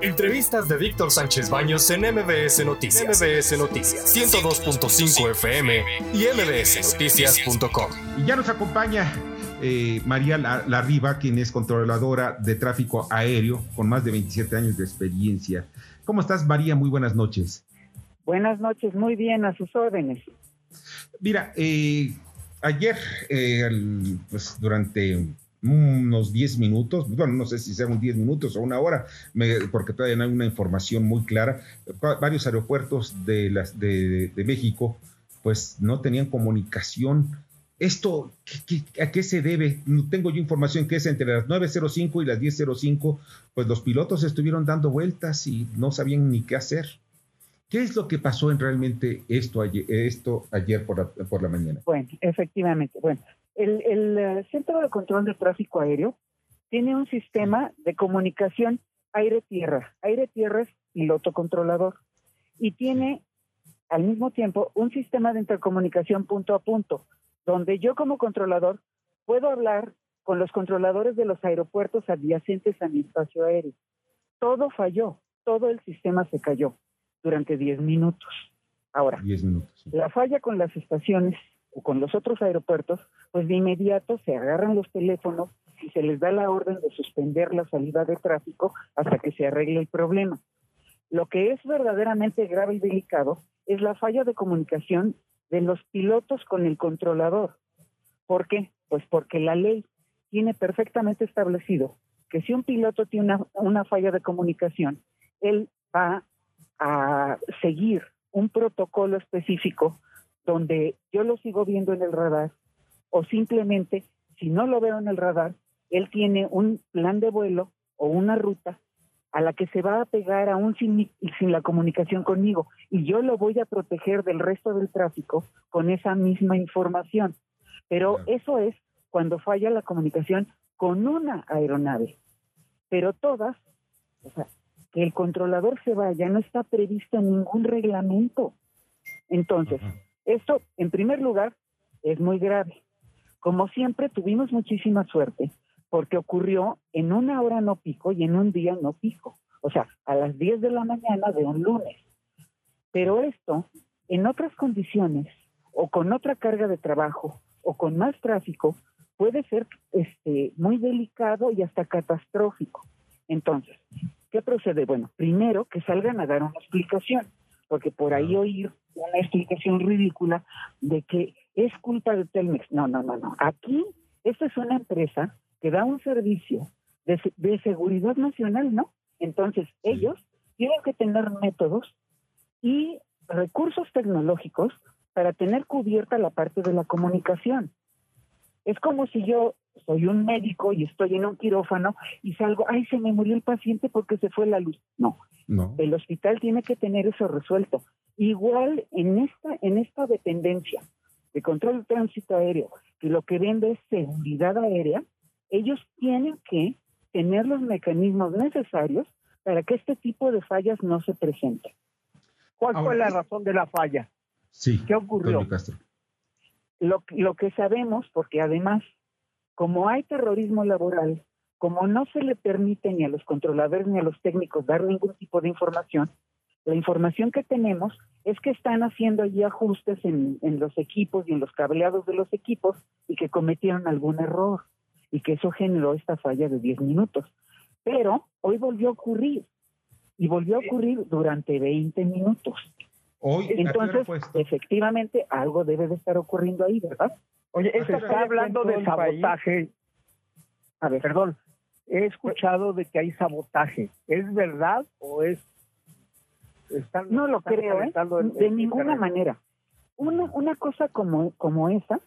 Entrevistas de Víctor Sánchez Baños en MBS Noticias. MBS Noticias 102.5 FM y mbsnoticias.com. Y ya nos acompaña eh, María Larriba, quien es controladora de tráfico aéreo con más de 27 años de experiencia. ¿Cómo estás, María? Muy buenas noches. Buenas noches, muy bien, a sus órdenes. Mira, eh, ayer, eh, pues durante unos 10 minutos, bueno, no sé si sean 10 minutos o una hora, porque todavía no hay una información muy clara. Varios aeropuertos de, las, de, México pues no tenían comunicación. ¿Esto a qué se debe? Tengo yo información que es entre las 9.05 y las 10.05, pues los pilotos estuvieron dando vueltas y no sabían ni qué hacer. ¿Qué es lo que pasó en realmente esto ayer, esto ayer por, la, por la mañana? Bueno, efectivamente. Bueno, el, eh, Centro de Control de Tráfico Aéreo tiene un sistema de comunicación aire-tierra. Aire-tierra es piloto controlador. Y tiene al mismo tiempo un sistema de intercomunicación punto a punto, donde yo como controlador puedo hablar con los controladores de los aeropuertos adyacentes a mi espacio aéreo. Todo falló, todo el sistema se cayó durante 10 minutos. Ahora, minutos, la falla con las estaciones o con los otros aeropuertos, pues de inmediato se agarran los teléfonos y se les da la orden de suspender la salida de tráfico hasta que se arregle el problema. Lo que es verdaderamente grave y delicado es la falla de comunicación de los pilotos con el controlador. ¿Por qué? Pues porque la ley tiene perfectamente establecido que si un piloto tiene una, una falla de comunicación, él va a seguir un protocolo específico donde yo lo sigo viendo en el radar o simplemente si no lo veo en el radar, él tiene un plan de vuelo o una ruta a la que se va a pegar aún sin, sin la comunicación conmigo y yo lo voy a proteger del resto del tráfico con esa misma información. Pero eso es cuando falla la comunicación con una aeronave. Pero todas, o sea, que el controlador se vaya no está previsto en ningún reglamento. Entonces, esto, en primer lugar, es muy grave. Como siempre, tuvimos muchísima suerte porque ocurrió en una hora no pico y en un día no pico. O sea, a las 10 de la mañana de un lunes. Pero esto, en otras condiciones, o con otra carga de trabajo, o con más tráfico, puede ser este, muy delicado y hasta catastrófico. Entonces, ¿qué procede? Bueno, primero que salgan a dar una explicación porque por ahí oír una explicación ridícula de que es culpa de Telmex. No, no, no, no. Aquí, esta es una empresa que da un servicio de, de seguridad nacional, ¿no? Entonces, ellos tienen que tener métodos y recursos tecnológicos para tener cubierta la parte de la comunicación. Es como si yo soy un médico y estoy en un quirófano y salgo, ay, se me murió el paciente porque se fue la luz. No, no. el hospital tiene que tener eso resuelto. Igual en esta, en esta dependencia de control de tránsito aéreo, que lo que vende es seguridad aérea, ellos tienen que tener los mecanismos necesarios para que este tipo de fallas no se presenten. ¿Cuál fue la razón de la falla? Sí. ¿Qué ocurrió? Lo, lo que sabemos, porque además como hay terrorismo laboral, como no se le permite ni a los controladores ni a los técnicos dar ningún tipo de información, la información que tenemos es que están haciendo allí ajustes en, los equipos y en los cableados de los equipos y que cometieron algún error y que eso generó esta falla de 10 minutos. Pero hoy volvió a ocurrir y volvió a ocurrir durante 20 minutos. Hoy, Entonces, efectivamente, algo debe de estar ocurriendo ahí, ¿verdad? Oye, se está hablando de sabotaje. A ver, perdón. He escuchado de que hay sabotaje. ¿Es verdad o es.? No lo creo, ¿eh? de ninguna manera. Una, una cosa como, como esa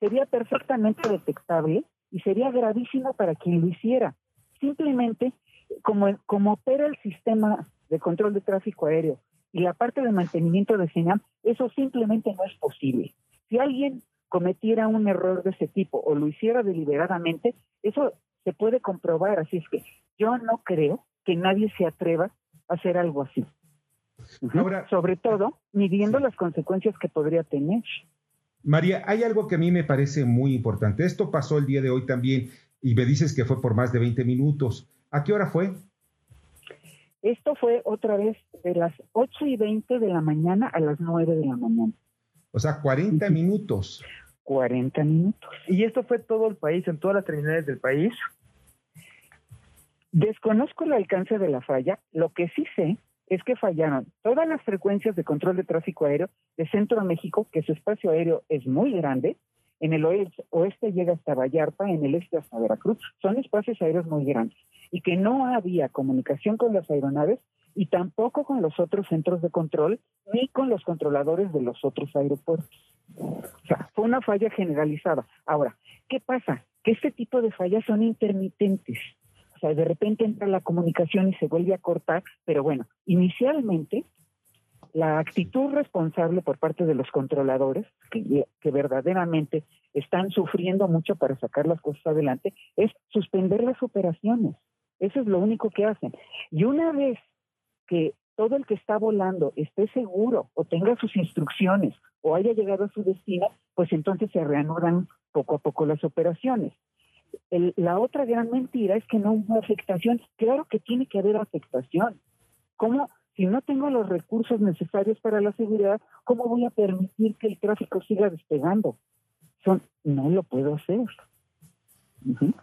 sería perfectamente detectable y sería gravísimo para quien lo hiciera. Simplemente, como, como opera el sistema de control de tráfico aéreo y la parte de mantenimiento de señal, eso simplemente no es posible. Si alguien cometiera un error de ese tipo o lo hiciera deliberadamente, eso se puede comprobar. Así es que yo no creo que nadie se atreva a hacer algo así. Sobre todo, midiendo las consecuencias que podría tener. María, hay algo que a mí me parece muy importante. Esto pasó el día de hoy también y me dices que fue por más de 20 minutos. ¿A qué hora fue? Esto fue otra vez de las 8 y 20 de la mañana a las 9 de la mañana. O sea, 40 minutos. 40 minutos. ¿Y esto fue todo el país, en todas las terminales del país? Desconozco el alcance de la falla. Lo que sí sé es que fallaron todas las frecuencias de control de tráfico aéreo de Centro de México, que su espacio aéreo es muy grande. En el oeste llega hasta Vallarta, en el este hasta Veracruz. Son espacios aéreos muy grandes. Y que no había comunicación con las aeronaves y tampoco con los otros centros de control ni con los controladores de los otros aeropuertos. O sea, fue una falla generalizada. Ahora, ¿qué pasa? Que este tipo de fallas son intermitentes. De repente entra la comunicación y se vuelve a cortar, pero bueno, inicialmente la actitud responsable por parte de los controladores, que, que, verdaderamente están sufriendo mucho para sacar las cosas adelante, es suspender las operaciones. Eso es lo único que hacen. Y una vez que todo el que está volando esté seguro o tenga sus instrucciones o haya llegado a su destino, pues entonces se reanudan poco a poco las operaciones la otra gran mentira es que no hubo afectación. Claro que tiene que haber afectación. ¿Cómo? Si no tengo los recursos necesarios para la seguridad, ¿cómo voy a permitir que el tráfico siga despegando? Son, no lo puedo hacer.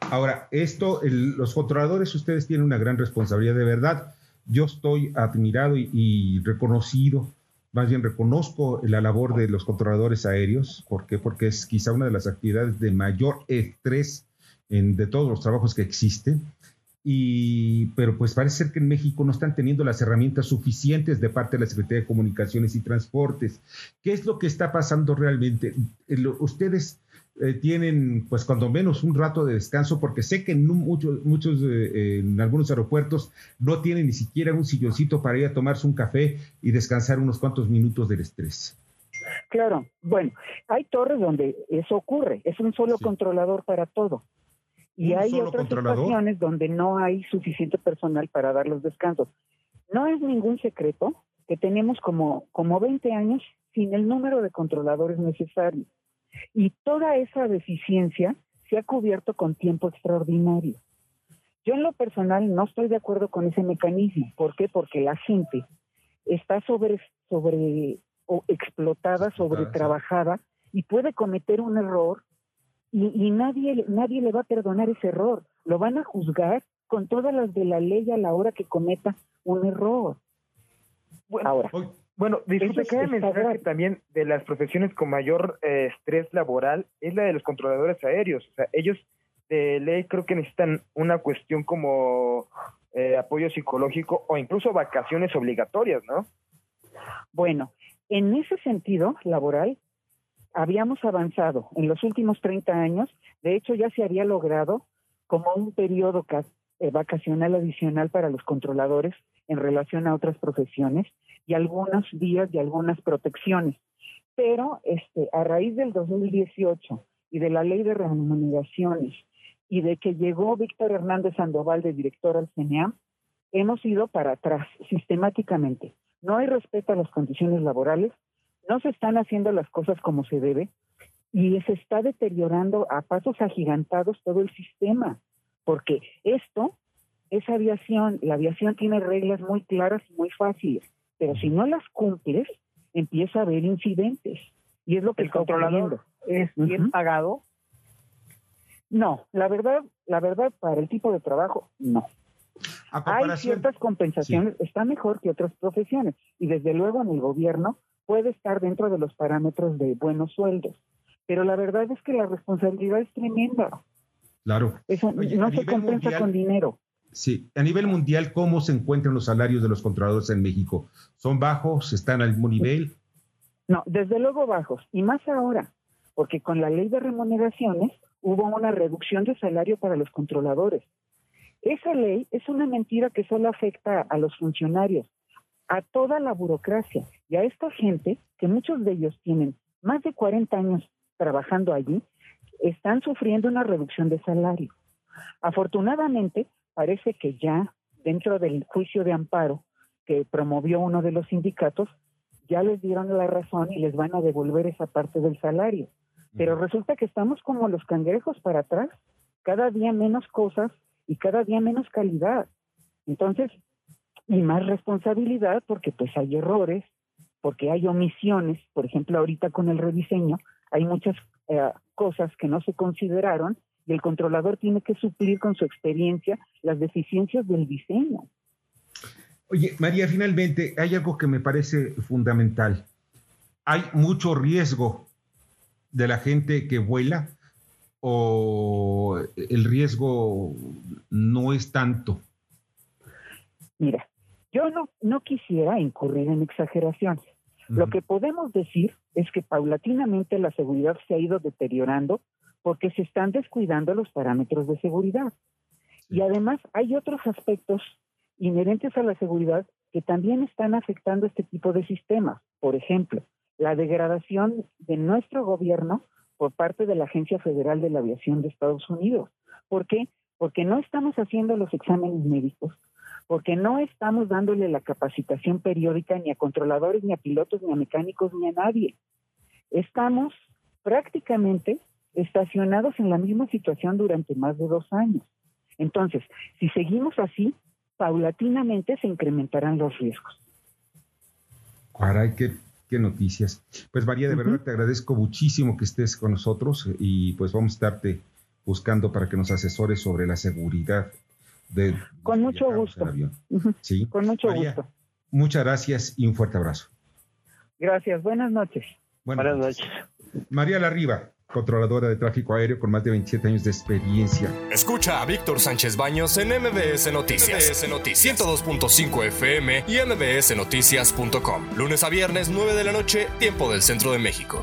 Ahora, esto, los controladores, ustedes tienen una gran responsabilidad de verdad. Yo estoy admirado y, reconocido, más bien reconozco la labor de los controladores aéreos. ¿Por qué? Porque es quizá una de las actividades de mayor estrés de todos los trabajos que existen. Y, pero pues parece ser que en México no están teniendo las herramientas suficientes de parte de la Secretaría de Comunicaciones y Transportes. ¿Qué es lo que está pasando realmente? Ustedes eh, tienen, pues cuando menos, un rato de descanso, porque sé que en muchos, muchos eh, en algunos aeropuertos no tienen ni siquiera un silloncito para ir a tomarse un café y descansar unos cuantos minutos del estrés. Claro, bueno, hay torres donde eso ocurre, es un solo controlador para todo. Y hay otras situaciones donde no hay suficiente personal para dar los descansos. No es ningún secreto que tenemos como, como 20 años sin el número de controladores necesarios. Y toda esa deficiencia se ha cubierto con tiempo extraordinario. Yo en lo personal no estoy de acuerdo con ese mecanismo. ¿Por qué? Porque la gente está sobre, sobre o explotada, sobre trabajada y puede cometer un error y, nadie, nadie le va a perdonar ese error. Lo van a juzgar con todas las de la ley a la hora que cometa un error. Bueno, Ahora, bueno, disculpe, cabe mencionar que también de las profesiones con mayor eh, estrés laboral es la de los controladores aéreos. O sea, ellos de ley creo que necesitan una cuestión como eh, apoyo psicológico o incluso vacaciones obligatorias, ¿no? Bueno, en ese sentido laboral, habíamos avanzado en los últimos 30 años, de hecho ya se había logrado como un periodo eh, vacacional adicional para los controladores en relación a otras profesiones y algunos días y algunas protecciones. Pero este, a raíz del 2018 y de la ley de remuneraciones y de que llegó Víctor Hernández Sandoval de director al CNEAM, hemos ido para atrás sistemáticamente. No hay respeto a las condiciones laborales, no se están haciendo las cosas como se debe y se está deteriorando a pasos agigantados todo el sistema, porque esto es aviación, la aviación tiene reglas muy claras y muy fáciles, pero si no las cumples, empieza a haber incidentes. Y es lo que el controlador es bien pagado. No, la verdad, la verdad para el tipo de trabajo no. Hay ciertas compensaciones, está mejor que otras profesiones y desde luego en el gobierno puede estar dentro de los parámetros de buenos sueldos. Pero la verdad es que la responsabilidad es tremenda. Claro. Eso no se compensa con dinero. Sí, a nivel mundial, ¿cómo se encuentran los salarios de los controladores en México? ¿Son bajos? ¿Están al mismo nivel? No, desde luego bajos. Y más ahora, porque con la ley de remuneraciones hubo una reducción de salario para los controladores. Esa ley es una mentira que solo afecta a los funcionarios a toda la burocracia y a esta gente, que muchos de ellos tienen más de 40 años trabajando allí, están sufriendo una reducción de salario. Afortunadamente, parece que ya dentro del juicio de amparo que promovió uno de los sindicatos, ya les dieron la razón y les van a devolver esa parte del salario. Pero resulta que estamos como los cangrejos para atrás, cada día menos cosas y cada día menos calidad. Entonces, y más responsabilidad porque pues hay errores, porque hay omisiones, por ejemplo ahorita con el rediseño hay muchas eh, cosas que no se consideraron y el controlador tiene que suplir con su experiencia las deficiencias del diseño. Oye, María, finalmente hay algo que me parece fundamental. Hay mucho riesgo de la gente que vuela o el riesgo no es tanto. Mira, yo no, no quisiera incurrir en exageraciones. Lo que podemos decir es que paulatinamente la seguridad se ha ido deteriorando porque se están descuidando los parámetros de seguridad. Y además hay otros aspectos inherentes a la seguridad que también están afectando este tipo de sistemas. Por ejemplo, la degradación de nuestro gobierno por parte de la Agencia Federal de la Aviación de Estados Unidos. ¿Por qué? Porque no estamos haciendo los exámenes médicos, porque no estamos dándole la capacitación periódica ni a controladores, ni a pilotos, ni a mecánicos, ni a nadie. Estamos prácticamente estacionados en la misma situación durante más de dos años. Entonces, si seguimos así, paulatinamente se incrementarán los riesgos. Caray, qué, qué noticias. Pues María, de verdad te agradezco muchísimo que estés con nosotros y pues vamos a estarte buscando para que nos asesores sobre la seguridad de... Con mucho gusto. Sí. Con mucho gusto. Muchas gracias y un fuerte abrazo. Gracias, buenas noches. Buenas, noches. María Larriba, controladora de tráfico aéreo con más de 27 años de experiencia. Escucha a Víctor Sánchez Baños en MBS Noticias. MBS Noticias 102.5 FM y MBSNoticias.com. Lunes a viernes, 9 de la noche, tiempo del centro de México.